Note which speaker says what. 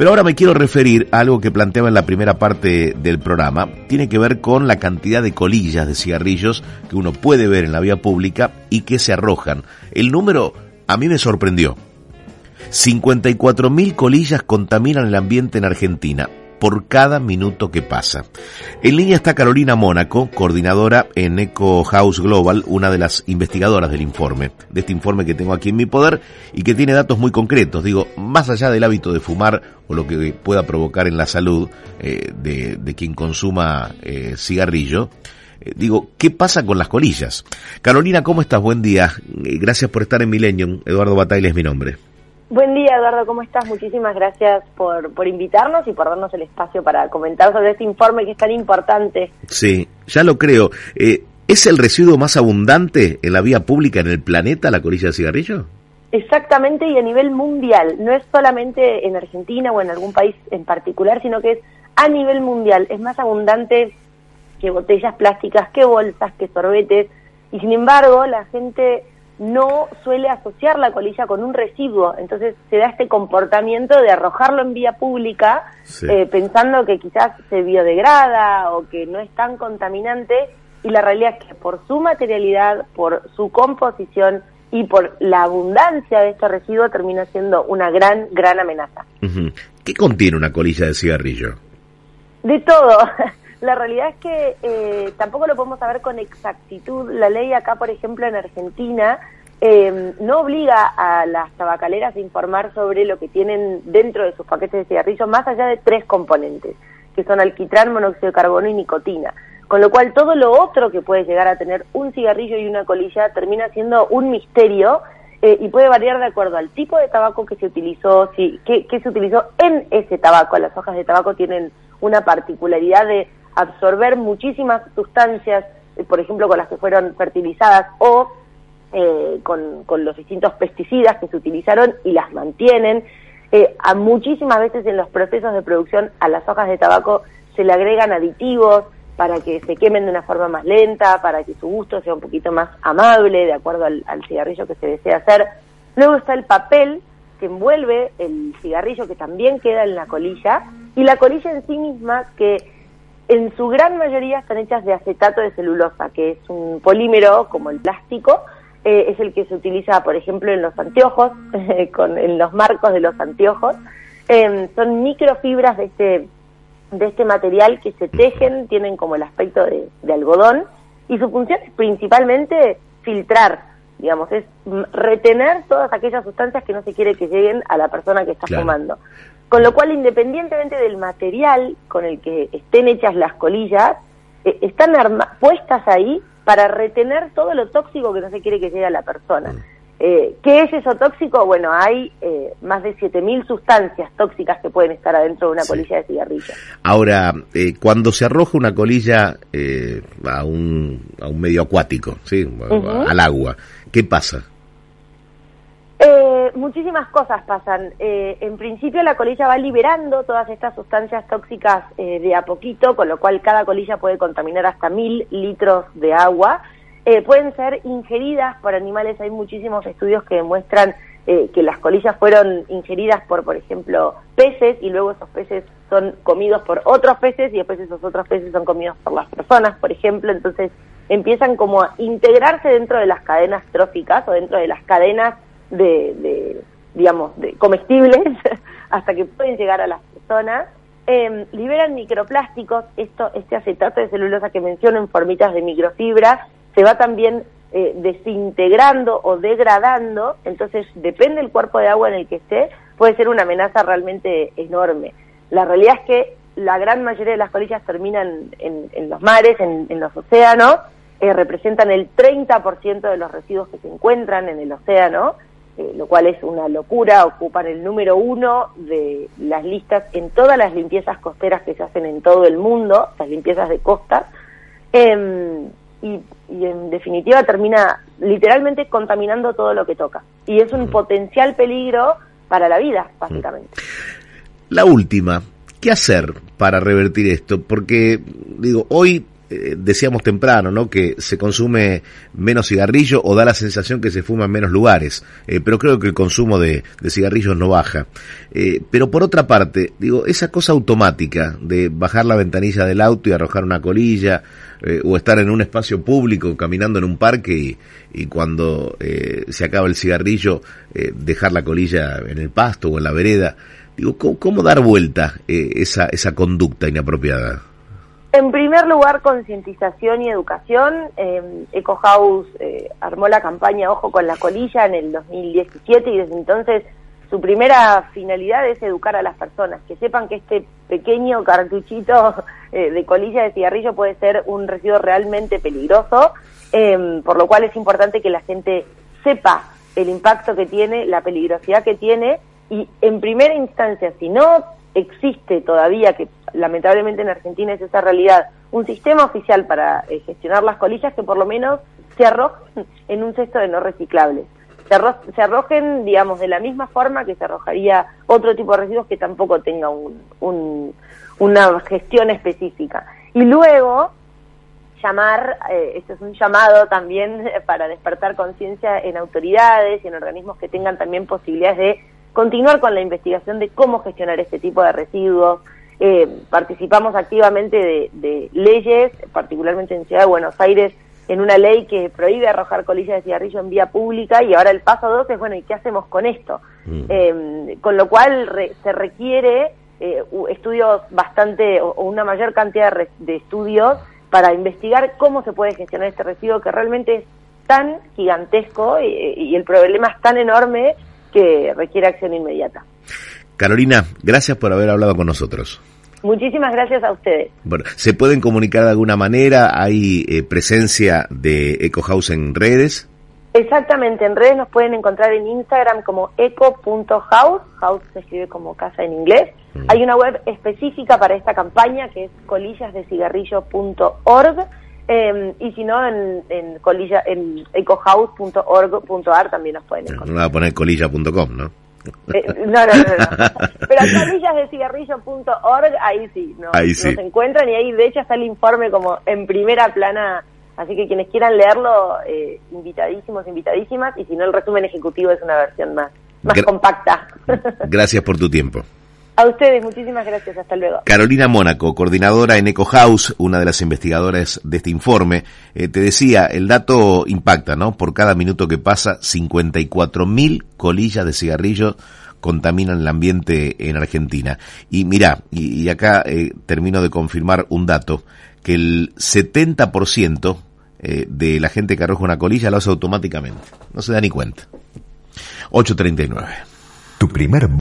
Speaker 1: Pero ahora me quiero referir a algo que planteaba en la primera parte del programa. Tiene que ver con la cantidad de colillas de cigarrillos que uno puede ver en la vía pública y que se arrojan. El número a mí me sorprendió. 54.000 colillas contaminan el ambiente en Argentina por cada minuto que pasa. En línea está Carolina Mónaco, coordinadora en Eco House Global, una de las investigadoras del informe, de este informe que tengo aquí en mi poder y que tiene datos muy concretos. Digo, más allá del hábito de fumar o lo que pueda provocar en la salud eh, de, quien consuma eh, cigarrillo, eh, digo, ¿qué pasa con las colillas? Carolina, ¿cómo estás? Buen día. Gracias por estar en Millennium. Eduardo Batalla es mi nombre.
Speaker 2: Buen día, Eduardo, ¿cómo estás? Muchísimas gracias por, por invitarnos y por darnos el espacio para comentar sobre este informe que es tan importante.
Speaker 1: Sí, ya lo creo. Eh, ¿Es el residuo más abundante en la vía pública en el planeta, la colilla de cigarrillo?
Speaker 2: Exactamente, y a nivel mundial. No es solamente en Argentina o en algún país en particular, sino que es a nivel mundial. Es más abundante que botellas plásticas, que bolsas, que sorbetes. Y sin embargo, la gente no suele asociar la colilla con un residuo, entonces se da este comportamiento de arrojarlo en vía pública eh, pensando que quizás se biodegrada o que no es tan contaminante y la realidad es que por su materialidad, por su composición y por la abundancia de este residuo termina siendo una gran, gran amenaza.
Speaker 1: ¿Qué contiene una colilla de cigarrillo?
Speaker 2: De todo. La realidad es que eh, tampoco lo podemos saber con exactitud. La ley acá, por ejemplo, en Argentina, eh, no obliga a las tabacaleras a informar sobre lo que tienen dentro de sus paquetes de cigarrillos, más allá de tres componentes, que son alquitrán, monóxido de carbono y nicotina. Con lo cual, todo lo otro que puede llegar a tener un cigarrillo y una colilla termina siendo un misterio eh, y puede variar de acuerdo al tipo de tabaco que se utilizó, si, que, que se utilizó en ese tabaco. Las hojas de tabaco tienen una particularidad de absorber muchísimas sustancias, eh, por ejemplo, con las que fueron fertilizadas o eh, con, los distintos pesticidas que se utilizaron y las mantienen. Eh, a muchísimas veces en los procesos de producción a las hojas de tabaco se le agregan aditivos para que se quemen de una forma más lenta, para que su gusto sea un poquito más amable, de acuerdo al, al cigarrillo que se desea hacer. Luego está el papel que envuelve el cigarrillo que también queda en la colilla y la colilla en sí misma que en su gran mayoría están hechas de acetato de celulosa, que es un polímero como el plástico, eh, es el que se utiliza, por ejemplo, en los anteojos, con, en los marcos de los anteojos. Em, son microfibras de este, de este material que se tejen, tienen como el aspecto de, algodón, y su función es principalmente filtrar, digamos, es retener todas aquellas sustancias que no se quiere que lleguen a la persona que está fumando. Con lo cual, independientemente del material con el que estén hechas las colillas, eh, están puestas ahí para retener todo lo tóxico que no se quiere que llegue a la persona. Mm. Eh, ¿Qué es eso tóxico? Bueno, hay eh, más de 7.000 sustancias tóxicas que pueden estar adentro de una colilla de cigarrillo.
Speaker 1: Ahora, cuando se arroja una colilla a, un, a un medio acuático, ¿sí? al agua, ¿qué pasa?
Speaker 2: Eh, muchísimas cosas pasan. Eh, en principio la colilla va liberando todas estas sustancias tóxicas eh, de a poquito, con lo cual cada colilla puede contaminar hasta mil litros de agua. pueden ser ingeridas por animales. Hay muchísimos estudios que demuestran que las colillas fueron ingeridas por, por ejemplo, peces y luego esos peces son comidos por otros peces y después esos otros peces son comidos por las personas, por ejemplo. Entonces empiezan como a integrarse dentro de las cadenas tróficas o dentro de las cadenas de, digamos, de comestibles hasta que pueden llegar a las personas. Em, liberan microplásticos, esto, este acetato de celulosa que menciono en formitas de microfibra, se va también eh, desintegrando o degradando, entonces depende del cuerpo de agua en el que esté, puede ser una amenaza realmente enorme. La realidad es que la gran mayoría de las colillas terminan en, los mares, en, los océanos, eh, representan el 30% de los residuos que se encuentran en el océano, eh, lo cual es una locura, ocupan el número uno de las listas en todas las limpiezas costeras que se hacen en todo el mundo, las limpiezas de costas, em, y, en definitiva termina literalmente contaminando todo lo que toca. Y es un potencial peligro para la vida, básicamente.
Speaker 1: La última, ¿qué hacer para revertir esto? Porque, digo, hoy eh, decíamos temprano, ¿no? Que se consume menos cigarrillo o da la sensación que se fuma en menos lugares, eh, pero creo que el consumo de, cigarrillos no baja. Eh, pero por otra parte, digo, esa cosa automática de bajar la ventanilla del auto y arrojar una colilla, o estar en un espacio público caminando en un parque y, cuando se acaba el cigarrillo dejar la colilla en el pasto o en la vereda, digo, ¿cómo, cómo dar vuelta esa, esa conducta inapropiada?
Speaker 2: En primer lugar, concientización y educación. Eh, Eco House eh, armó la campaña Ojo con la colilla en el 2017 y desde entonces su primera finalidad es educar a las personas, que sepan que este pequeño cartuchito eh, de colilla de cigarrillo puede ser un residuo realmente peligroso, em, por lo cual es importante que la gente sepa el impacto que tiene, la peligrosidad que tiene y en primera instancia, si no existe todavía, que lamentablemente en Argentina es esa realidad, un sistema oficial para eh, gestionar las colillas que por lo menos se arrojen en un cesto de no reciclables. Se, arrojen, digamos, de la misma forma que se arrojaría otro tipo de residuos que tampoco tenga un, una gestión específica. Y luego, llamar, eh, esto es un llamado también para despertar conciencia en autoridades y en organismos que tengan también posibilidades de continuar con la investigación de cómo gestionar este tipo de residuos. Eh, participamos activamente de, leyes, particularmente en Ciudad de Buenos Aires, en una ley que prohíbe arrojar colillas de cigarrillo en vía pública y ahora el paso dos es, bueno, ¿y qué hacemos con esto? Mm. Eh, con lo cual se requiere eh, estudios bastante, o, una mayor cantidad de, estudios para investigar cómo se puede gestionar este residuo que realmente es tan gigantesco y el problema es tan enorme que requiere acción inmediata.
Speaker 1: Carolina, gracias por haber hablado con nosotros.
Speaker 2: Muchísimas gracias a ustedes.
Speaker 1: Bueno, ¿se pueden comunicar de alguna manera? ¿Hay eh, presencia de EcoHouse en redes?
Speaker 2: Exactamente, en redes nos pueden encontrar en Instagram como eco.house, house se escribe como casa en inglés. Mm. Hay una web específica para esta campaña que es colillasdecigarrillo.org eh, y si no, en, en, colilla, en ecohouse.org.ar también nos pueden encontrar. No
Speaker 1: va a poner colilla.com, ¿no?
Speaker 2: Eh, no, no, no, no. Pero colillasdecigarrillo.org, ahí sí, ¿no? ahí sí. nos encuentran y ahí de hecho está el informe como en primera plana. Así que quienes quieran leerlo, eh, invitadísimos, invitadísimas. Y si no, el resumen ejecutivo es una versión más, más compacta.
Speaker 1: Gracias por tu tiempo.
Speaker 2: A ustedes, muchísimas gracias. Hasta luego.
Speaker 1: Carolina Mónaco, coordinadora en Eco House, una de las investigadoras de este informe. Eh, te decía, el dato impacta, ¿no? Por cada minuto que pasa, 54.000 colillas de cigarrillos contaminan el ambiente en Argentina. Y mira, y, acá eh, termino de confirmar un dato, que el 70% eh, de la gente que arroja una colilla lo hace automáticamente. No se da ni cuenta. 839. Tu primer